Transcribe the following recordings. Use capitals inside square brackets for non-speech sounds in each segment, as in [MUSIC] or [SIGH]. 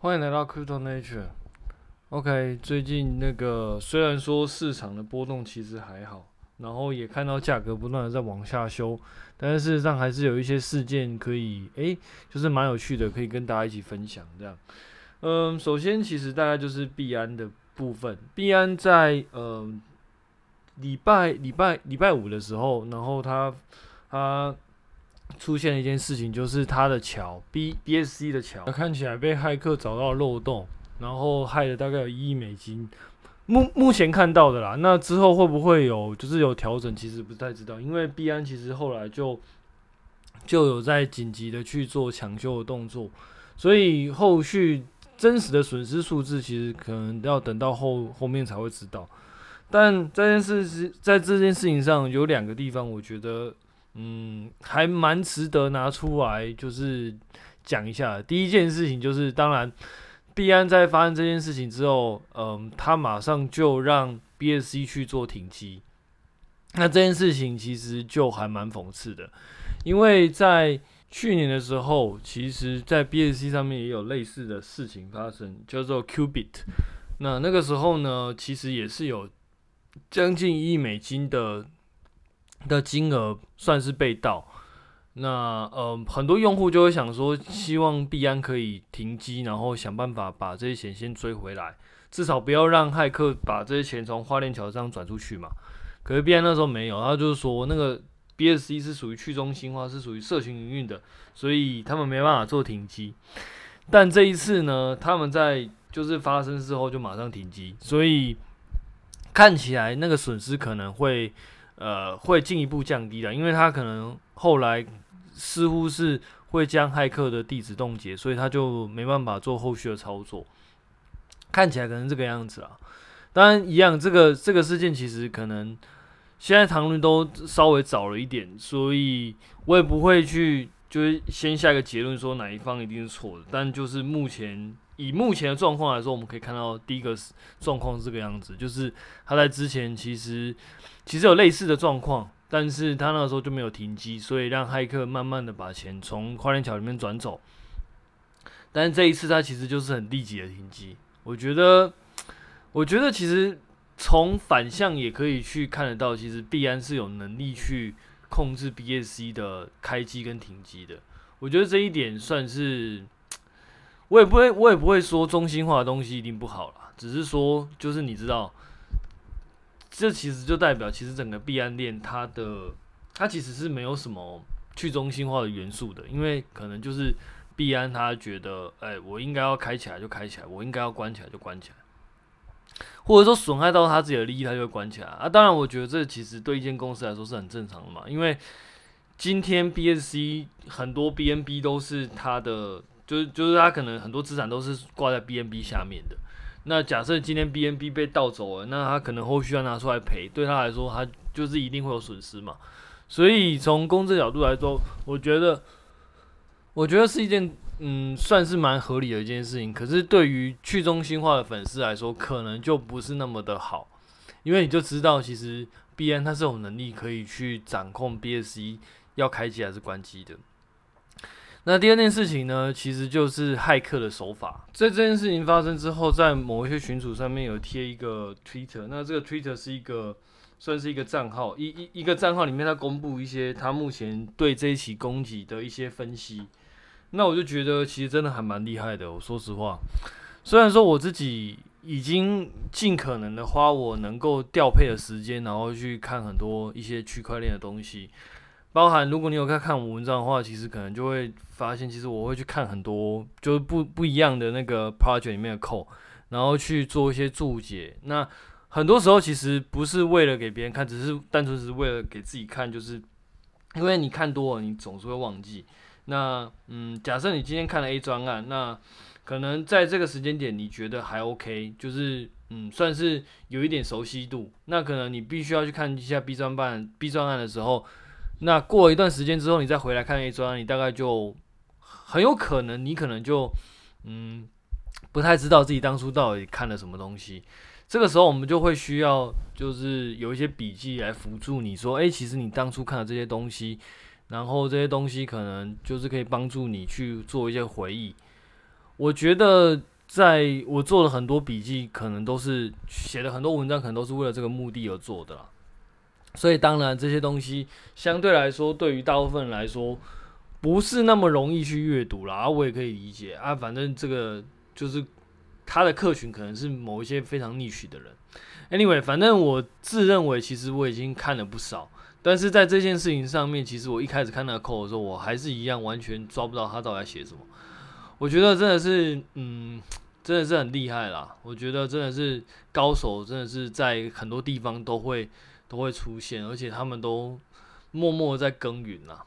欢迎来到 Crypto Nature。OK，最近那个虽然说市场的波动其实还好，然后也看到价格不断的在往下修，但是事实上还是有一些事件可以，诶，就是蛮有趣的，可以跟大家一起分享这样。嗯，首先其实大概就是币安的部分，币安在嗯礼拜礼拜礼拜五的时候，然后它它。出现了一件事情，就是它的桥 B BSC 的桥看起来被骇客找到漏洞，然后害了大概有一亿美金。目目前看到的啦，那之后会不会有就是有调整，其实不太知道，因为币安其实后来就就有在紧急的去做抢修的动作，所以后续真实的损失数字其实可能要等到后后面才会知道。但这件事是在这件事情上有两个地方，我觉得。嗯，还蛮值得拿出来，就是讲一下。第一件事情就是，当然，币安在发生这件事情之后，嗯，他马上就让 BSC 去做停机。那这件事情其实就还蛮讽刺的，因为在去年的时候，其实在 BSC 上面也有类似的事情发生，叫做 Qubit。那那个时候呢，其实也是有将近一亿美金的。的金额算是被盗，那呃很多用户就会想说，希望币安可以停机，然后想办法把这些钱先追回来，至少不要让骇客把这些钱从花链桥上转出去嘛。可是币安那时候没有，他就是说那个 BSC 是属于去中心化，是属于社群营运的，所以他们没办法做停机。但这一次呢，他们在就是发生之后就马上停机，所以看起来那个损失可能会。呃，会进一步降低的，因为他可能后来似乎是会将骇客的地址冻结，所以他就没办法做后续的操作。看起来可能这个样子啊，当然一样，这个这个事件其实可能现在讨论都稍微早了一点，所以我也不会去就是先下一个结论说哪一方一定是错的，但就是目前。以目前的状况来说，我们可以看到第一个状况是这个样子，就是他在之前其实其实有类似的状况，但是他那个时候就没有停机，所以让骇客慢慢的把钱从花链桥里面转走。但是这一次他其实就是很立即的停机。我觉得，我觉得其实从反向也可以去看得到，其实币安是有能力去控制 BSC 的开机跟停机的。我觉得这一点算是。我也不会，我也不会说中心化的东西一定不好啦，只是说，就是你知道，这其实就代表，其实整个币安链它的，它其实是没有什么去中心化的元素的，因为可能就是币安他觉得，哎、我应该要开起来就开起来，我应该要关起来就关起来，或者说损害到他自己的利益，他就会关起来啊。当然，我觉得这其实对一间公司来说是很正常的嘛，因为今天 BSC 很多 BNB 都是他的。就是就是他可能很多资产都是挂在 BNB 下面的。那假设今天 BNB 被盗走了，那他可能后续要拿出来赔，对他来说，他就是一定会有损失嘛。所以从公正角度来说，我觉得我觉得是一件嗯，算是蛮合理的一件事情。可是对于去中心化的粉丝来说，可能就不是那么的好，因为你就知道，其实 Bn 它是有能力可以去掌控 BSC 要开机还是关机的。那第二件事情呢，其实就是骇客的手法。在这件事情发生之后，在某一些群组上面有贴一个 Twitter，那这个 Twitter 是一个算是一个账号，一一一个账号里面，他公布一些他目前对这一起攻击的一些分析。那我就觉得其实真的还蛮厉害的。我说实话，虽然说我自己已经尽可能的花我能够调配的时间，然后去看很多一些区块链的东西。包含如果你有在看我文章的话，其实可能就会发现，其实我会去看很多就是不不一样的那个 project 里面的 code，然后去做一些注解。那很多时候其实不是为了给别人看，只是单纯是为了给自己看，就是因为你看多了，你总是会忘记。那嗯，假设你今天看了 A 专案，那可能在这个时间点你觉得还 OK，就是嗯算是有一点熟悉度。那可能你必须要去看一下 B 专案 B 专案的时候。那过一段时间之后，你再回来看 A 专，你大概就很有可能，你可能就嗯不太知道自己当初到底看了什么东西。这个时候，我们就会需要就是有一些笔记来辅助你说，诶，其实你当初看的这些东西，然后这些东西可能就是可以帮助你去做一些回忆。我觉得在我做了很多笔记，可能都是写了很多文章，可能都是为了这个目的而做的啦。所以当然这些东西相对来说，对于大部分人来说，不是那么容易去阅读啦。啊，我也可以理解啊，反正这个就是他的客群可能是某一些非常 niche 的人。Anyway，反正我自认为其实我已经看了不少。但是在这件事情上面，其实我一开始看那个课的时候，我还是一样完全抓不到他到底写什么。我觉得真的是，嗯，真的是很厉害啦。我觉得真的是高手，真的是在很多地方都会都会出现，而且他们都默默在耕耘啦。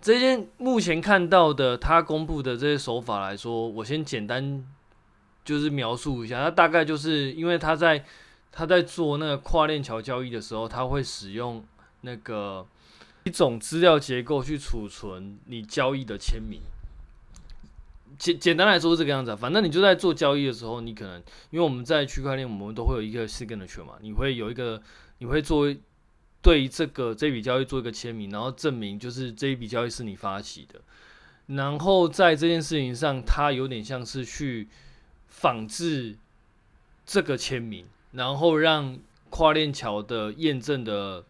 这件目前看到的他公布的这些手法来说，我先简单就是描述一下，他大概就是因为他在。他在做那个跨链桥交易的时候，他会使用那个一种资料结构去储存你交易的签名。简简单来说是这个样子啊，反正你就在做交易的时候，你可能因为我们在区块链，我们都会有一个 signature 嘛，你会有一个，你会做对这个这笔交易做一个签名，然后证明就是这一笔交易是你发起的。然后在这件事情上，它有点像是去仿制这个签名。然后让跨链桥的验证的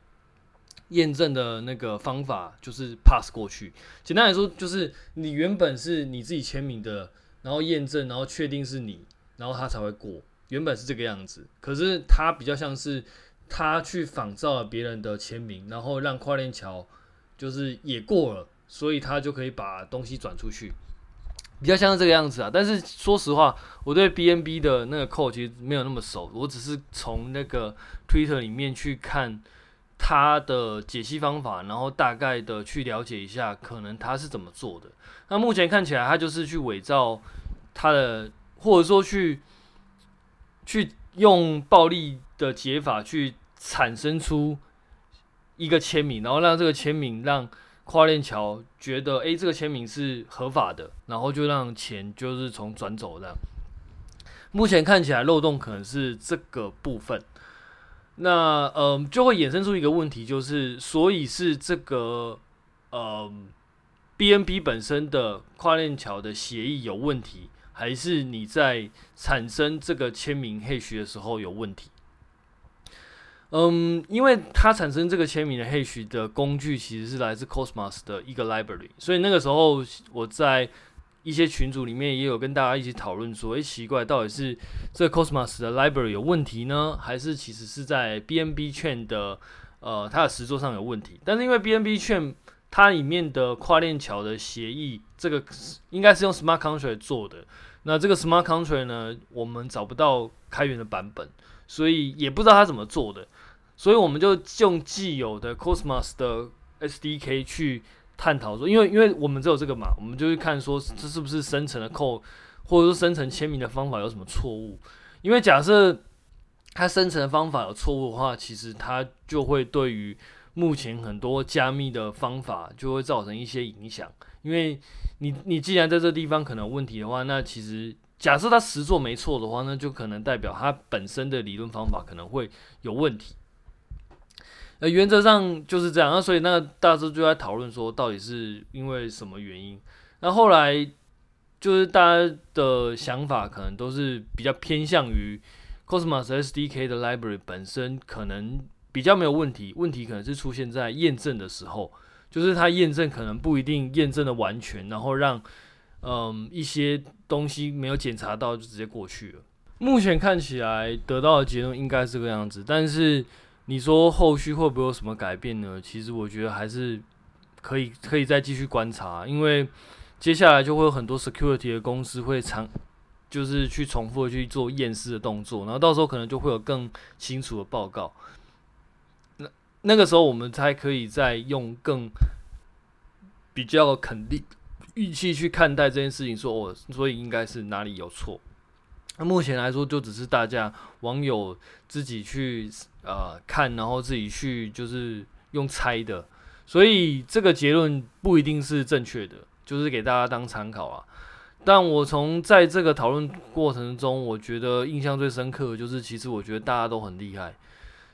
验证的那个方法就是 pass 过去。简单来说，就是你原本是你自己签名的，然后验证，然后确定是你，然后他才会过。原本是这个样子，可是他比较像是他去仿造了别人的签名，然后让跨链桥就是也过了，所以他就可以把东西转出去。比较像是这个样子啊，但是说实话，我对 BNB 的那个 code 其实没有那么熟，我只是从那个 Twitter 里面去看他的解析方法，然后大概的去了解一下，可能他是怎么做的。那目前看起来，他就是去伪造他的，或者说去去用暴力的解法去产生出一个签名，然后让这个签名让。跨链桥觉得，诶，这个签名是合法的，然后就让钱就是从转走的。目前看起来漏洞可能是这个部分，那嗯，就会衍生出一个问题，就是所以是这个嗯，BNB 本身的跨链桥的协议有问题，还是你在产生这个签名 h a 的时候有问题？嗯，因为它产生这个签名的 h a 的工具其实是来自 Cosmos 的一个 library，所以那个时候我在一些群组里面也有跟大家一起讨论说，诶，奇怪，到底是这个 Cosmos 的 library 有问题呢，还是其实是在 BNB 圈的呃它的实作上有问题？但是因为 BNB 圈它里面的跨链桥的协议，这个应该是用 Smart Contract 做的，那这个 Smart Contract 呢，我们找不到开源的版本，所以也不知道它怎么做的。所以我们就用既有的 Cosmos 的 SDK 去探讨说，因为因为我们只有这个嘛，我们就去看说这是不是生成的扣或者说生成签名的方法有什么错误。因为假设它生成的方法有错误的话，其实它就会对于目前很多加密的方法就会造成一些影响。因为你你既然在这地方可能有问题的话，那其实假设它实作没错的话，那就可能代表它本身的理论方法可能会有问题。呃，原则上就是这样。那所以那个大师就在讨论说，到底是因为什么原因？那后来就是大家的想法可能都是比较偏向于 Cosmos SDK 的 library 本身可能比较没有问题，问题可能是出现在验证的时候，就是它验证可能不一定验证的完全，然后让嗯一些东西没有检查到就直接过去了。目前看起来得到的结论应该是这个样子，但是。你说后续会不会有什么改变呢？其实我觉得还是可以，可以再继续观察，因为接下来就会有很多 security 的公司会常，就是去重复的去做验尸的动作，然后到时候可能就会有更清楚的报告。那那个时候我们才可以再用更比较肯定预期去看待这件事情，说哦，所以应该是哪里有错。那目前来说，就只是大家网友自己去呃看，然后自己去就是用猜的，所以这个结论不一定是正确的，就是给大家当参考啊。但我从在这个讨论过程中，我觉得印象最深刻的就是，其实我觉得大家都很厉害，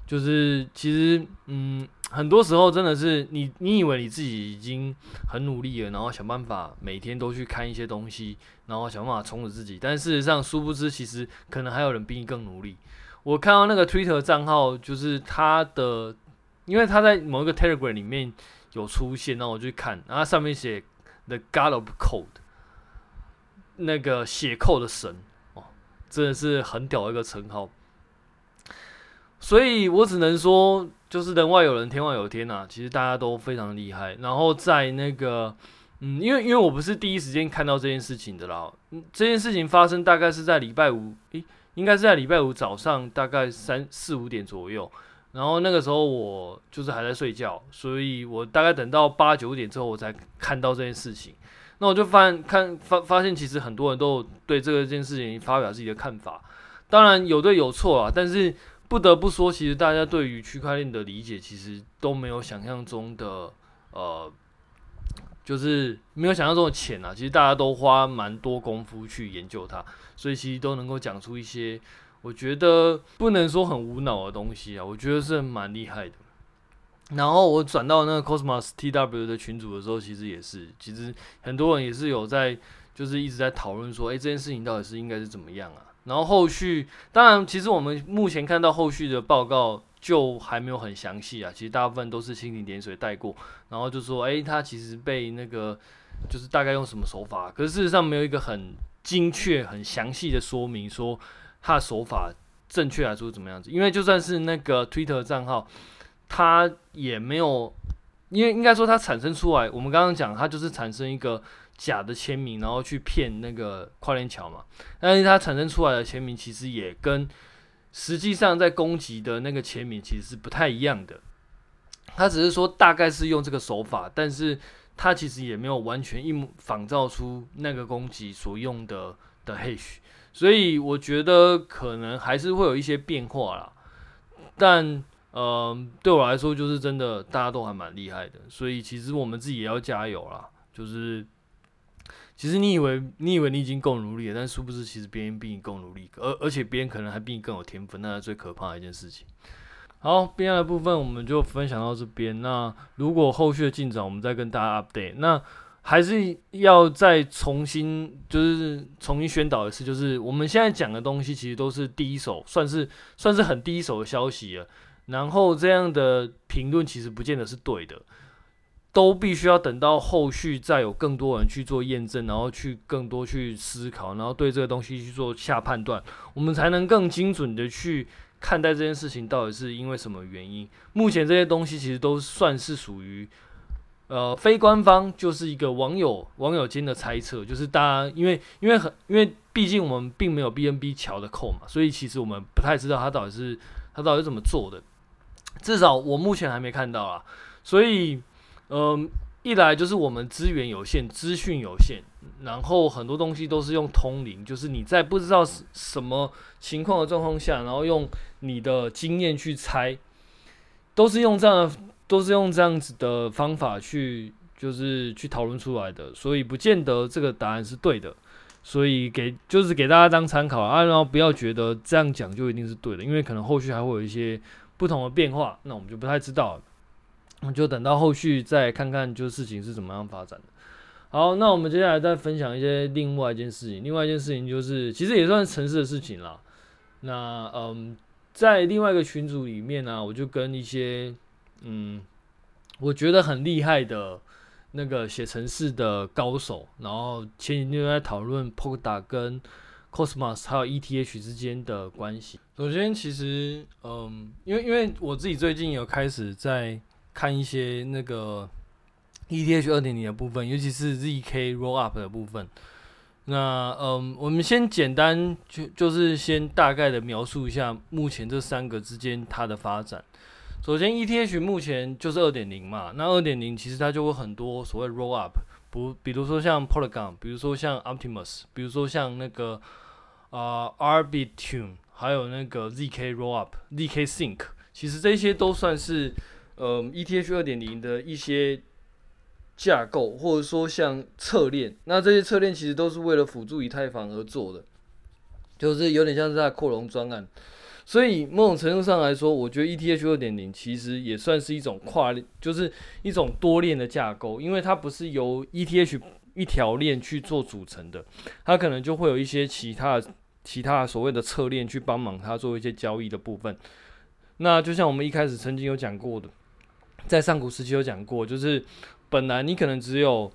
就是其实，嗯，很多时候真的是你，你以为你自己已经很努力了，然后想办法每天都去看一些东西，然后想办法充实自己，但事实上，殊不知其实可能还有人比你更努力。我看到那个 Twitter 账号，就是他的，因为他在某一个 Telegram 里面有出现，然后我就看，然后上面写 The God of Code，那个写 code 的神哦，真的是很屌的一个称号。所以我只能说，就是人外有人，天外有天呐、其实大家都非常厉害。然后在那个，嗯，因为因为我不是第一时间看到这件事情的啦。这件事情发生大概是在礼拜五，诶，应该是在礼拜五早上大概三四五点左右。然后那个时候我就是还在睡觉，所以我大概等到八九点之后我才看到这件事情。那我就发看发发现，其实很多人都对这个件事情发表自己的看法。当然有对有错啊，但是。不得不说，其实大家对于区块链的理解，其实都没有想象中的，呃，就是没有想象中的浅啊。其实大家都花蛮多功夫去研究它，所以其实都能够讲出一些我觉得不能说很无脑的东西啊。我觉得是蛮厉害的。然后我转到那个 Cosmos TW 的群组的时候，其实也是，其实很多人也是有在，就是一直在讨论说，诶，这件事情到底是应该是怎么样啊？然后后续，当然，其实我们目前看到后续的报告就还没有很详细啊。其实大部分都是蜻蜓点水带过，然后就说，哎，他其实被那个就是大概用什么手法，可是事实上没有一个很精确、很详细的说明，说他的手法正确来说怎么样子。因为就算是那个 Twitter 账号，他也没有，因为应该说它产生出来，我们刚刚讲，它就是产生一个。假的签名，然后去骗那个跨链桥嘛，但是它产生出来的签名其实也跟实际上在攻击的那个签名其实是不太一样的。他只是说大概是用这个手法，但是他其实也没有完全一模仿造出那个攻击所用的的 hash，所以我觉得可能还是会有一些变化啦。但嗯、对我来说就是真的大家都还蛮厉害的，所以其实我们自己也要加油啦，就是。其实你以为你以为你已经够努力了，但殊不知其实别人比你更努力，而而且别人可能还比你更有天分，那是最可怕的一件事情。好，变的部分我们就分享到这边。那如果后续的进展，我们再跟大家 update。那还是要再重新就是重新宣导一次，就是我们现在讲的东西其实都是第一手，算是算是很第一手的消息了。然后这样的评论其实不见得是对的。都必须要等到后续再有更多人去做验证，然后去更多去思考，然后对这个东西去做下判断，我们才能更精准的去看待这件事情到底是因为什么原因。目前这些东西其实都算是属于呃非官方，就是一个网友网友间的猜测，就是大家因为因为很因为毕竟我们并没有 BNB 桥的扣嘛，所以其实我们不太知道他到底是他到底是怎么做的，至少我目前还没看到啊，所以。嗯，一来就是我们资源有限，资讯有限，然后很多东西都是用通灵，就是你在不知道什么情况的状况下，然后用你的经验去猜，都是用这样的，都是用这样子的方法去，就是去讨论出来的，所以不见得这个答案是对的，所以给就是给大家当参考啊，然后不要觉得这样讲就一定是对的，因为可能后续还会有一些不同的变化，那我们就不太知道。就等到后续再看看，就事情是怎么样发展的。好，那我们接下来再分享一些另外一件事情。另外一件事情就是，其实也算是程式的事情啦。那嗯，在另外一个群组里面呢、我就跟一些嗯，我觉得很厉害的那个写城市的高手，然后前几天在讨论 Polkadot 跟 Cosmos 还有 ETH 之间的关系。首先，其实嗯，因为因为我自己最近有开始在看一些那个 ETH 二点零的部分，尤其是 ZK Rollup 的部分。那嗯，我们先简单就就是先大概的描述一下目前这三个之间它的发展。首先，ETH 目前就是二点零嘛，那二点零其实它就会很多所谓 Rollup，不，比如说像 Polygon，比如说像 Optimus，比如说像那个啊、Arbitrum，还有那个 ZK Rollup、ZK Sync，其实这些都算是。呃，ETH 二点零的一些架构，或者说像侧链，那这些侧链其实都是为了辅助以太坊而做的，就是有点像是在扩容专案。所以某种程度上来说，我觉得 ETH 二点零其实也算是一种跨链，就是一种多链的架构，因为它不是由 ETH 一条链去做组成的，它可能就会有一些其他其他所谓的侧链去帮忙它做一些交易的部分。那就像我们一开始曾经有讲过的，在上古时期有讲过，就是本来你可能只有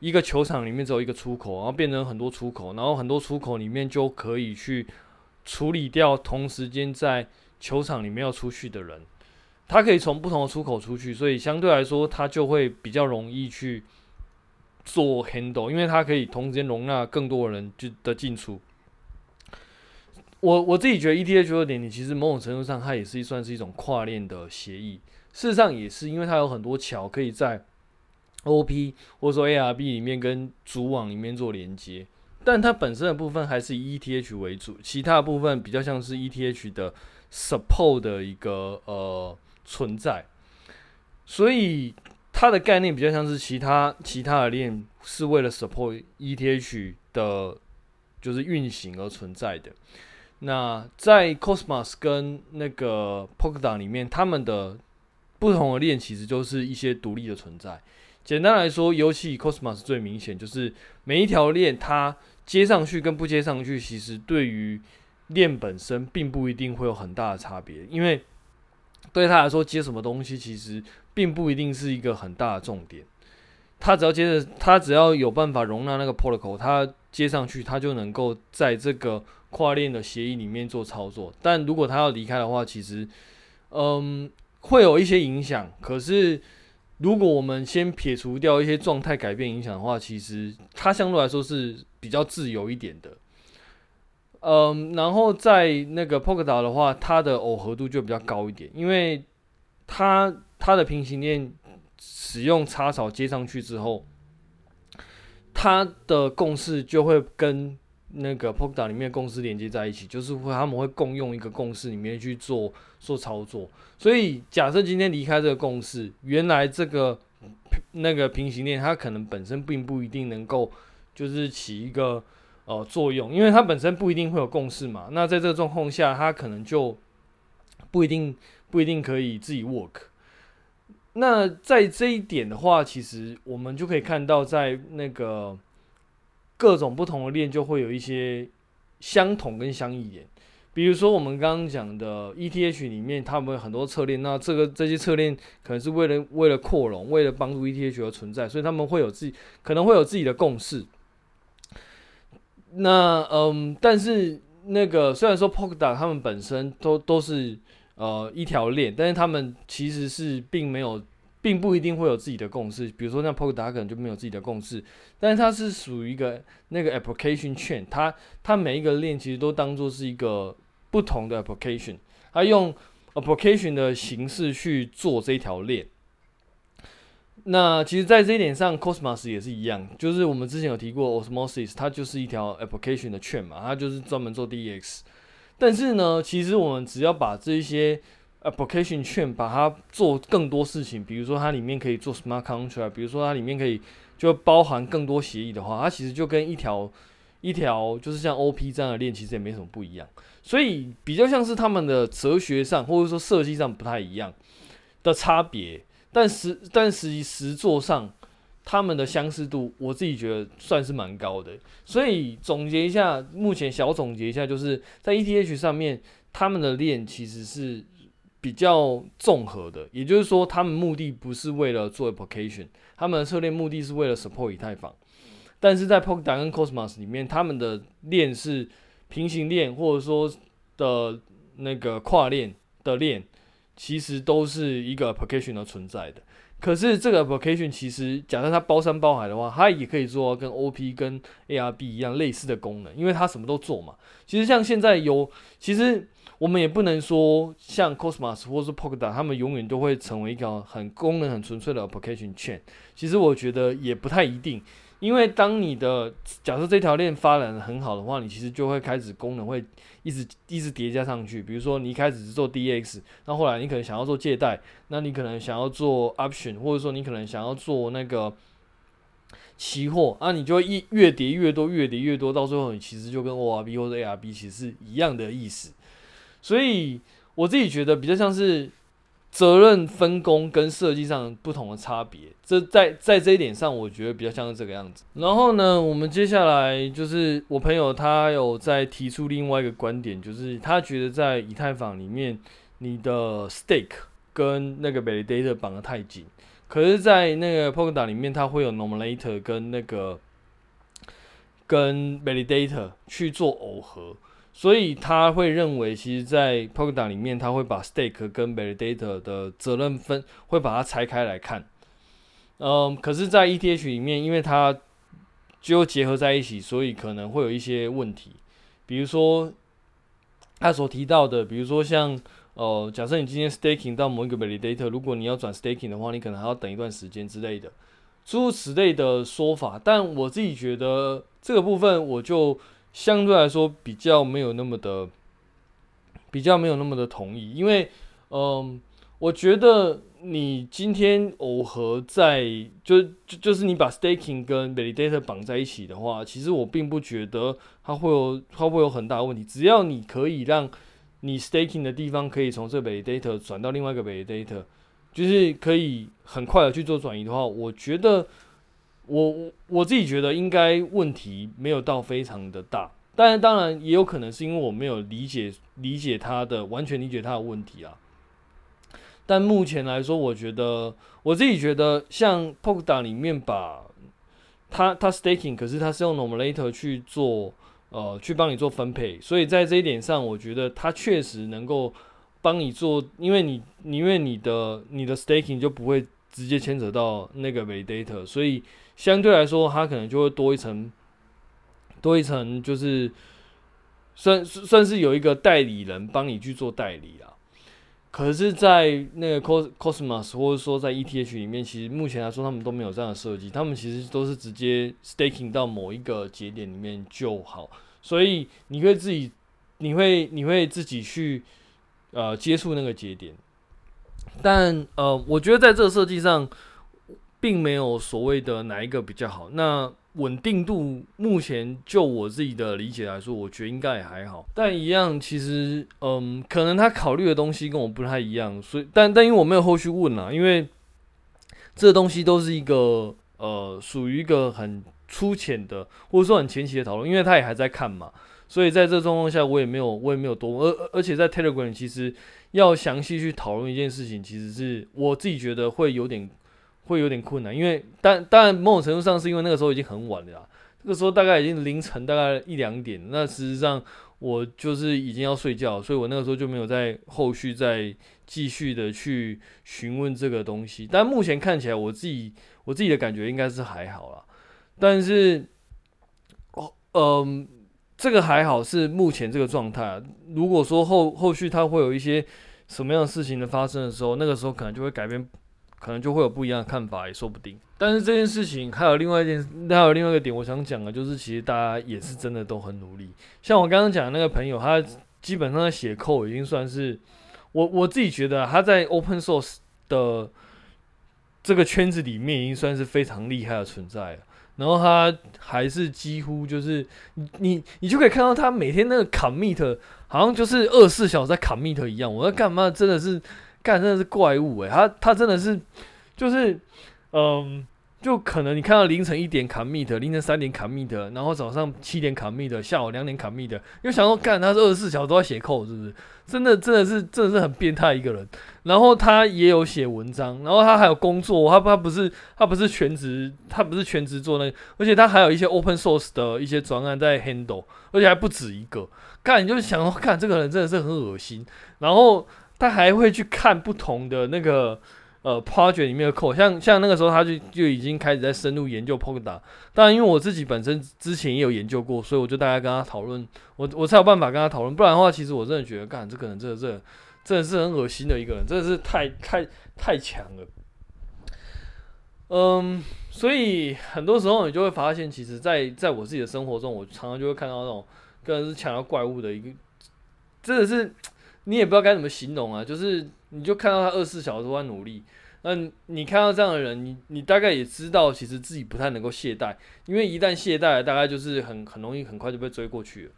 一个球场里面只有一个出口，然后变成很多出口，然后很多出口里面就可以去处理掉同时间在球场里面要出去的人，他可以从不同的出口出去，所以相对来说他就会比较容易去做 handle，因为它可以同时间容纳更多的人就的进出。我我自己觉得 ETH 二点零其实某种程度上它也是算是一种跨链的协议，事实上也是因为它有很多桥可以在 OP 或者说 ARB 里面跟主网里面做连接，但它本身的部分还是以 ETH 为主，其他部分比较像是 ETH 的 support 的一个呃存在，所以它的概念比较像是其他其他的链是为了 support ETH 的，就是运行而存在的。那在 Cosmos 跟那个 Polkadot 里面，他们的不同的链其实就是一些独立的存在。简单来说，尤其以 Cosmos 最明显，就是每一条链它接上去跟不接上去，其实对于链本身并不一定会有很大的差别，因为对他来说，接什么东西其实并不一定是一个很大的重点。他只要接着，他只要有办法容纳那个 protocol，他接上去，他就能够在这个。跨链的协议里面做操作，但如果他要离开的话，其实，嗯，会有一些影响。可是，如果我们先撇除掉一些状态改变影响的话，其实它相对来说是比较自由一点的。嗯，然后在那个 Polkadot 的话，它的耦合度就比较高一点，因为它它的平行链使用插槽接上去之后，它的共识就会跟。那个 Polkadot 里面共识连接在一起，就是会他们会共用一个共识里面去做做操作。所以假设今天离开这个共识，原来这个那个平行链它可能本身并不一定能够就是起一个呃作用，因为它本身不一定会有共识嘛。那在这个状况下，它可能就不一定不一定可以自己 work。那在这一点的话，其实我们就可以看到在那个。各种不同的链就会有一些相同跟相异点，比如说我们刚刚讲的 ETH 里面，他们很多侧链，那这个这些侧链可能是为了为了扩容，为了帮助 ETH 而存在，所以他们会有自己可能会有自己的共识。那嗯，但是那个虽然说 Polkadot 他们本身都都是呃一条链，但是他们其实是并没有。并不一定会有自己的共识，比如说像 p o k a d o t 可能就没有自己的共识，但是它是属于一个那个 application chain，它它每一个链其实都当做是一个不同的 application，它用 application 的形式去做这一条链。那其实，在这一点上，Cosmos 也是一样，就是我们之前有提过 Osmosis，它就是一条 application 的 chain 嘛，它就是专门做 DEX。但是呢，其实我们只要把这些 application chain 把它做更多事情，比如说它里面可以做 smart contract，比如说它里面可以就包含更多协议的话，它其实就跟一条一条就是像 OP 这样的链其实也没什么不一样，所以比较像是他们的哲学上或者说设计上不太一样的差别，但实但实际实作上他们的相似度，我自己觉得算是蛮高的。所以总结一下，目前小总结一下，就是在 ETH 上面，他们的链其实是。比较综合的，也就是说，他们目的不是为了做 application，他们的策略目的是为了 support 以太坊。但是在 Polkadot 跟 Cosmos 里面，他们的链是平行链，或者说的那个跨链的链，其实都是一个 application 的存在的。可是这个 application 其实，假设它包山包海的话，它也可以做跟 OP 跟 ARB 一样类似的功能，因为它什么都做嘛。其实像现在有，其实。我们也不能说像 Cosmos 或是 Polkadot，他们永远都会成为一个很功能很纯粹的 application 链。其实我觉得也不太一定，因为当你的假设这条链发展的很好的话，你其实就会开始功能会一直一直叠加上去。比如说你一开始是做 DX，那后来你可能想要做借贷，那你可能想要做 option，或者说你可能想要做那个期货，啊，你就会一越叠越多，越叠越多，到最后你其实就跟 ORB 或者 ARB 其实是一样的意思。所以我自己觉得比较像是责任分工跟设计上不同的差别。这在在这一点上，我觉得比较像是这个样子。然后呢，我们接下来就是我朋友他有在提出另外一个观点，就是他觉得在以太坊里面，你的 stake 跟那个 validator 绑得太紧。可是，在那个 p o k a d o 里面，它会有 Nominator 跟那个跟 Validator 去做耦合，所以他会认为，其实，在 Polkadot 里面，他会把 Stake 跟 Validator 的责任分，会把它拆开来看。嗯，可是，在 ETH 里面，因为它就结合在一起，所以可能会有一些问题，比如说他所提到的，比如说像。呃，假设你今天 staking 到某一个 validator，如果你要转 staking 的话，你可能还要等一段时间之类的，诸如此类的说法。但我自己觉得这个部分，我就相对来说比较没有那么的，比较没有那么的同意，因为，嗯、我觉得你今天耦合在就就就是你把 staking 跟 validator 绑在一起的话，其实我并不觉得它会有它会有很大的问题，只要你可以让。你 staking 的地方可以从这个 validator 转到另外一个 validator，就是可以很快的去做转移的话，我觉得我我自己觉得应该问题没有到非常的大，但当然也有可能是因为我没有理解理解他的完全理解他的问题啊。但目前来说，我觉得我自己觉得像 Polkadot 里面把它它 staking，可是它是用 nominator 去做。呃，去帮你做分配，所以在这一点上，我觉得它确实能够帮你做，因为你，因为你的你的 staking 就不会直接牵扯到那个 validator，所以相对来说，它可能就会多一层，多一层就是算算是有一个代理人帮你去做代理啦。可是，在那个 Cosmos 或者说在 ETH 里面，其实目前来说他们都没有这样的设计，他们其实都是直接 staking 到某一个节点里面就好，所以你会自己，你会你会自己去呃接触那个节点，但呃，我觉得在这个设计上，并没有所谓的哪一个比较好。那稳定度目前就我自己的理解来说，我觉得应该也还好。但一样，其实嗯，可能他考虑的东西跟我不太一样，所以但但因为我没有后续问啦，因为这东西都是一个呃属于一个很粗浅的或者说很前期的讨论，因为他也还在看嘛，所以在这状况下我也没有我也没有多，而而且在 Telegram 其实要详细去讨论一件事情，其实是我自己觉得会有点。会有点困难，因为但当然某种程度上是因为那个时候已经很晚了啦，那个时候大概已经凌晨大概一两点，那事实上我就是已经要睡觉，所以我那个时候就没有在后续再继续的去询问这个东西。但目前看起来，我自己我自己的感觉应该是还好啦，但是哦嗯，这个还好是目前这个状态。如果说后后续它会有一些什么样的事情的发生的时候，那个时候可能就会改变。可能就会有不一样的看法，也说不定。但是这件事情还有另外一件，还有另外一个点，我想讲的，就是其实大家也是真的都很努力。像我刚刚讲的那个朋友，他基本上写 code 已经算是我我自己觉得他在 open source 的这个圈子里面已经算是非常厉害的存在了。然后他还是几乎就是你你你就可以看到他每天那个 commit 好像就是二十四小时在 commit 一样。我在干嘛？真的是。干真的是怪物诶、他他真的是，就是，嗯，就可能你看到凌晨一点 commit，凌晨三点 commit，然后早上七点 commit，下午两点 commit，又想说干他是二十四小时都在写 code，是不是？真的真的是真的是很变态一个人。然后他也有写文章，然后他还有工作，他他不是他不是全职，他不是全职做那，而且他还有一些 open source 的一些专案在 handle，而且还不止一个。干你就想说，干这个人真的是很恶心，然后。他还会去看不同的那个呃 project 里面的 code，像像那个时候他就就已经开始在深入研究 polka。当然，因为我自己本身之前也有研究过，所以我就大概跟他讨论，我我才有办法跟他讨论。不然的话，其实我真的觉得，干这个人，这个这个真的是很恶心的一个人，真的是太太太强了。嗯，所以很多时候你就会发现，其实在，在在我自己的生活中，我常常就会看到那种跟人是抢到怪物的一个，真的是。你也不知道该怎么形容啊，就是你就看到他二十四小时都在努力，那你看到这样的人，你你大概也知道，其实自己不太能够懈怠，因为一旦懈怠，大概就是很很容易很快就被追过去了。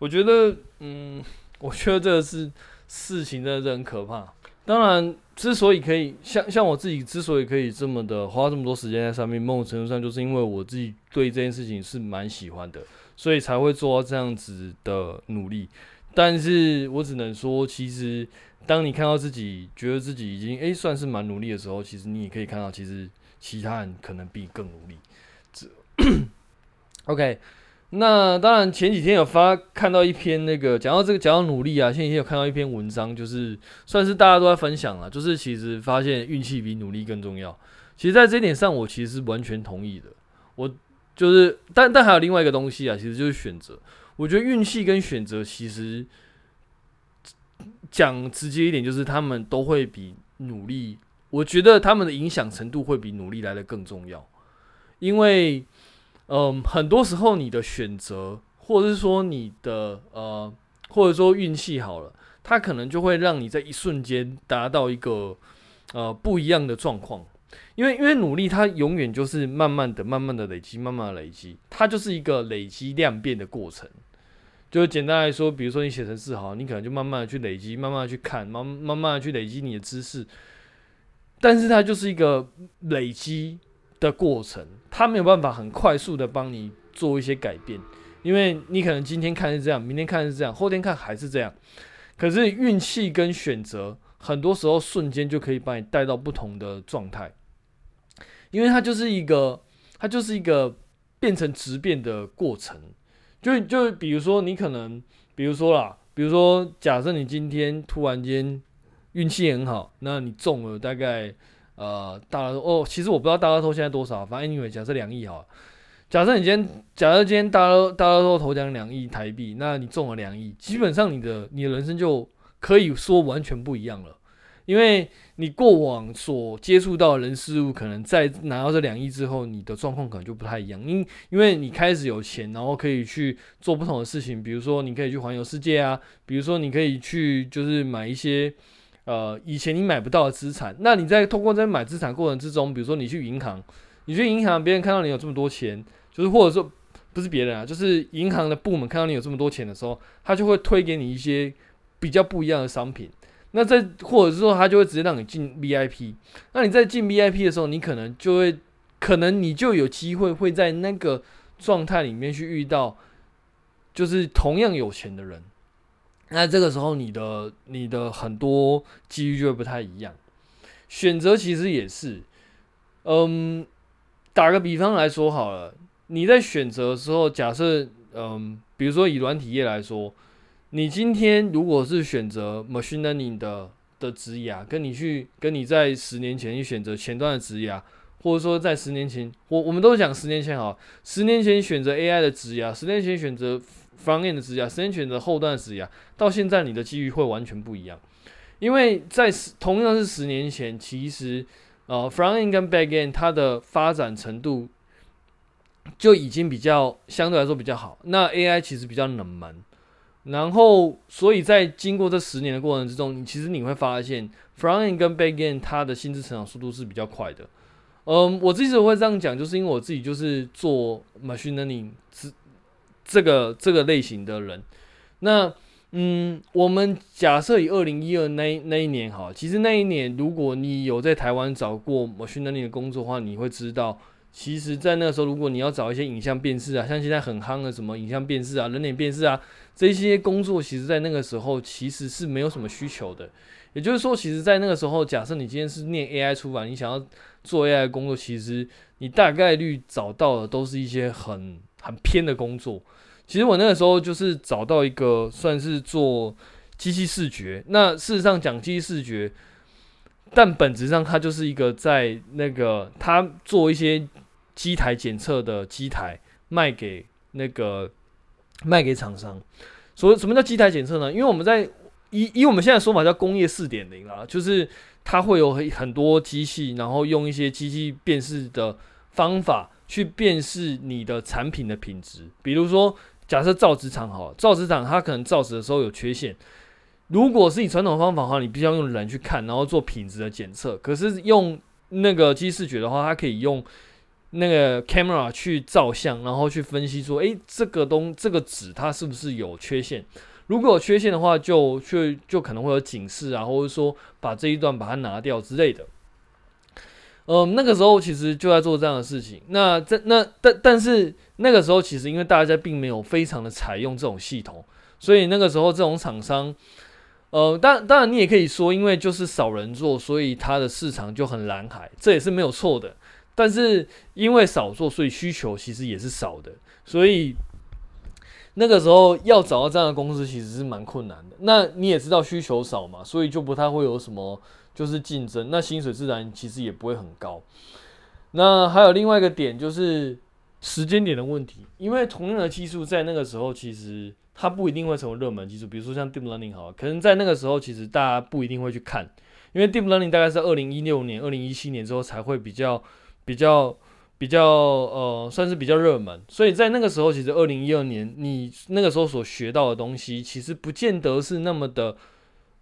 我觉得，嗯，[LAUGHS] 我觉得这个是事情真的是很可怕。当然，之所以可以像像我自己之所以可以这么的花这么多时间在上面，某种程度上就是因为我自己对这件事情是蛮喜欢的，所以才会做到这样子的努力。但是我只能说，其实当你看到自己觉得自己已经诶、算是蛮努力的时候，其实你也可以看到，其实其他人可能比你更努力。这 [COUGHS] OK。那当然，前几天有发看到一篇那个讲到这个讲到努力啊，前几天有看到一篇文章，就是算是大家都在分享了，就是其实发现运气比努力更重要。其实，在这一点上，我其实是完全同意的。我就是，但但还有另外一个东西啊，其实就是选择。我觉得运气跟选择，其实讲直接一点，就是他们都会比努力，我觉得他们的影响程度会比努力来的更重要，因为。嗯，很多时候你的选择，或者是说你的呃，或者说运气好了，它可能就会让你在一瞬间达到一个呃不一样的状况。因为因为努力，它永远就是慢慢的、慢慢的累积、慢慢的累积，它就是一个累积量变的过程。就简单来说，比如说你写程式好，你可能就慢慢的去累积，慢慢的去看，慢慢慢的去累积你的知识，但是它就是一个累积的过程，它没有办法很快速的帮你做一些改变，因为你可能今天看是这样，明天看是这样，后天看还是这样。可是运气跟选择，很多时候瞬间就可以把你带到不同的状态，因为它就是一个，它就是一个变成质变的过程。就就比如说你可能，比如说啦，比如说假设你今天突然间运气很好，那你中了大概。呃，大乐哦，其实我不知道大乐透现在多少，反正因为假设两亿哈，假设你今天，假设今天大乐大乐透头奖两亿台币，那你中了两亿，基本上你的你的人生就可以说完全不一样了，因为你过往所接触到的人事物，可能在拿到这两亿之后，你的状况可能就不太一样，因因为你开始有钱，然后可以去做不同的事情，比如说你可以去环游世界啊，比如说你可以去就是买一些。呃，以前你买不到的资产，那你在通过在买资产过程之中，比如说你去银行，你去银行，别人看到你有这么多钱，就是或者说不是别人啊，就是银行的部门看到你有这么多钱的时候，他就会推给你一些比较不一样的商品。那在或者是说，他就会直接让你进 VIP。那你在进 VIP 的时候，你可能就会，可能你就有机会会在那个状态里面去遇到，就是同样有钱的人。那这个时候，你的你的很多机遇就会不太一样。选择其实也是，嗯，打个比方来说好了，你在选择的时候，假设，嗯，比如说以软体业来说，你今天如果是选择 machine learning 的的职涯，跟你去跟你在十年前去选择前端的职涯，或者说在十年前，我我们都讲十年前好，十年前选择 AI 的职涯，十年前选择。Front-end 的职涯，时间选择后端的职涯，到现在你的机遇会完全不一样，因为在同样是十年前，其实呃 Front-end 跟 Back-end 它的发展程度就已经比较相对来说比较好。那 AI 其实比较冷门，然后所以在经过这十年的过程之中，你其实你会发现 Front-end 跟 Back-end 它的薪资成长速度是比较快的。嗯，我之所以会这样讲，就是因为我自己就是做 Machine Learning 这这个这个类型的人，那嗯，我们假设以二零一二那那一年哈，其实那一年如果你有在台湾找过 machine learning 的工作的话，你会知道，其实，在那个时候，如果你要找一些影像辨识啊，像现在很夯的什么影像辨识啊、人脸辨识啊这些工作，其实在那个时候其实是没有什么需求的。也就是说，其实，在那个时候，假设你今天是念 AI 出版，你想要做 AI 工作，其实你大概率找到的都是一些很很偏的工作。其实我那个时候就是找到一个算是做机器视觉，那事实上讲机器视觉，但本质上它就是一个在那个它做一些机台检测的机台卖给那个卖给厂商。所以什么叫机台检测呢？因为我们在以以我们现在说法叫工业四点零啦，就是它会有很多机器，然后用一些机器辨识的方法去辨识你的产品的品质，比如说。假设造纸厂好，造纸厂它可能造纸的时候有缺陷。如果是以传统方法的话，你必须要用人去看，然后做品质的检测。可是用那个机视觉的话，它可以用那个 camera 去照相，然后去分析说，诶，这个东这个纸它是不是有缺陷？如果有缺陷的话就，就就可能会有警示啊，或者说把这一段把它拿掉之类的。嗯、那个时候其实就在做这样的事情。那在那但但是那个时候其实因为大家并没有非常的采用这种系统，所以那个时候这种厂商，呃，当当然你也可以说，因为就是少人做，所以它的市场就很蓝海，这也是没有错的。但是因为少做，所以需求其实也是少的，所以那个时候要找到这样的公司其实是蛮困难的。那你也知道需求少嘛，所以就不太会有什么。就是竞争，那薪水自然其实也不会很高。那还有另外一个点就是时间点的问题，因为同样的技术在那个时候其实它不一定会成为热门技术，比如说像 Deep Learning 好，可能在那个时候其实大家不一定会去看，因为 Deep Learning 大概是二零一六年、二零一七年之后才会比较、比较、比较呃，算是比较热门。所以在那个时候，其实二零一二年你那个时候所学到的东西，其实不见得是那么的。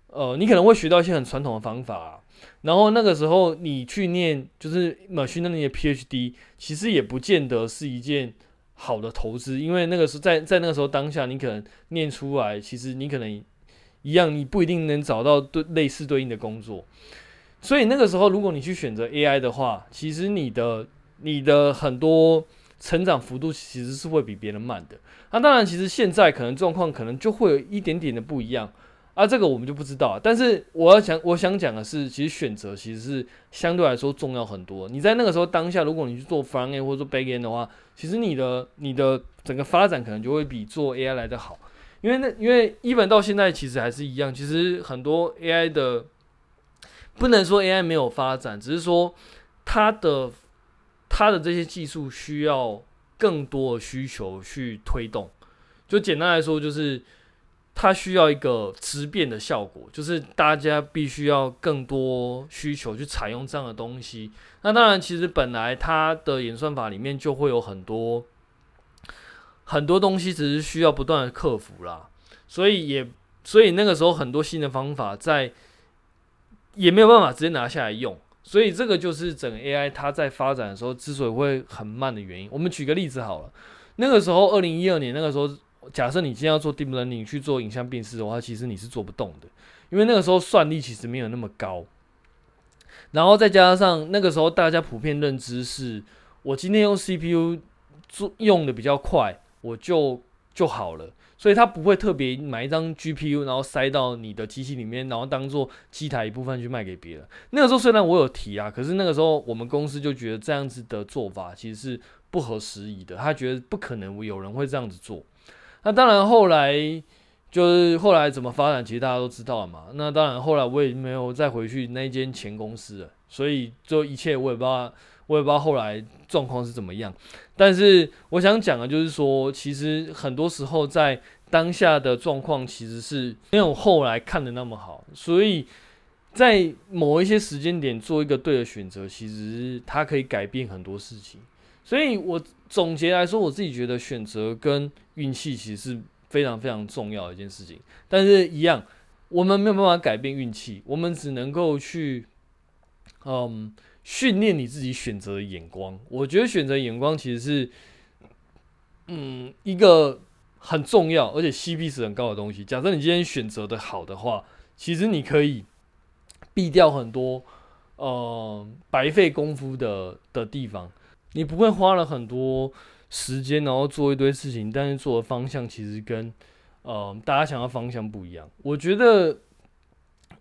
呃，你可能会学到一些很传统的方法啊，然后那个时候你去念就是 machine learning 的 PhD，其实也不见得是一件好的投资，因为那个时候在在那个时候当下，你可能念出来，其实你可能一样，你不一定能找到对类似对应的工作。所以那个时候，如果你去选择 AI 的话，其实你的你的很多成长幅度其实是会比别人慢的。那当然，其实现在可能状况可能就会有一点点的不一样。啊，这个我们就不知道。但是我要讲，我想讲的是，其实选择其实是相对来说重要很多。你在那个时候当下，如果你去做 front end 或者做 back end 的话，其实你的你的整个发展可能就会比做 AI 来得好。因为那因为一本到现在其实还是一样，其实很多 AI 的不能说 AI 没有发展，只是说它的它的这些技术需要更多的需求去推动。就简单来说，就是。它需要一个质变的效果，就是大家必须要更多需求去采用这样的东西。那当然，其实本来它的演算法里面就会有很多很多东西，只是需要不断的克服啦。所以也，所以那个时候很多新的方法在也没有办法直接拿下来用。所以这个就是整个 AI 它在发展的时候之所以会很慢的原因。我们举个例子好了，那个时候二零一二年那个时候。假设你今天要做 deep learning 去做影像辨识的话，其实你是做不动的，因为那个时候算力其实没有那么高。然后再加上那个时候大家普遍认知是，我今天用 CPU 做用的比较快，我就就好了，所以他不会特别买一张 GPU，然后塞到你的机器里面，然后当做机台一部分去卖给别人。那个时候虽然我有提啊，可是那个时候我们公司就觉得这样子的做法其实是不合时宜的，他觉得不可能有人会这样子做。那当然，后来就是后来怎么发展，其实大家都知道了嘛。那当然，后来我也没有再回去那间前公司了，所以就一切我也不知道，我也不知道后来状况是怎么样。但是我想讲的，就是说，其实很多时候在当下的状况，其实是没有后来看的那么好。所以在某一些时间点做一个对的选择，其实它可以改变很多事情。所以我总结来说，我自己觉得选择跟运气其实是非常非常重要的一件事情。但是，一样，我们没有办法改变运气，我们只能够去，嗯，训练你自己选择的眼光。我觉得选择眼光其实是，嗯，一个很重要而且 CP 值很高的东西。假设你今天选择的好的话，其实你可以避掉很多，呃，白费功夫的的地方。你不会花了很多时间，然后做一堆事情，但是做的方向其实跟呃大家想要方向不一样。我觉得，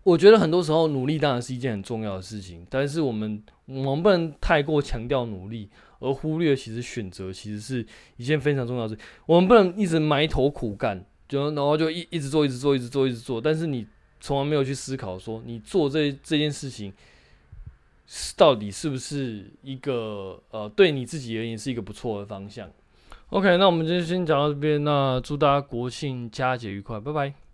我觉得很多时候努力当然是一件很重要的事情，但是我们我们不能太过强调努力，而忽略其实选择其实是一件非常重要的事。我们不能一直埋头苦干，就然后就一一直做，一直做，一直做，一直做，但是你从来没有去思考说你做这这件事情。到底是不是一个呃，对你自己而言是一个不错的方向？OK，那我们今天先讲到这边，那祝大家国庆佳节愉快，拜拜。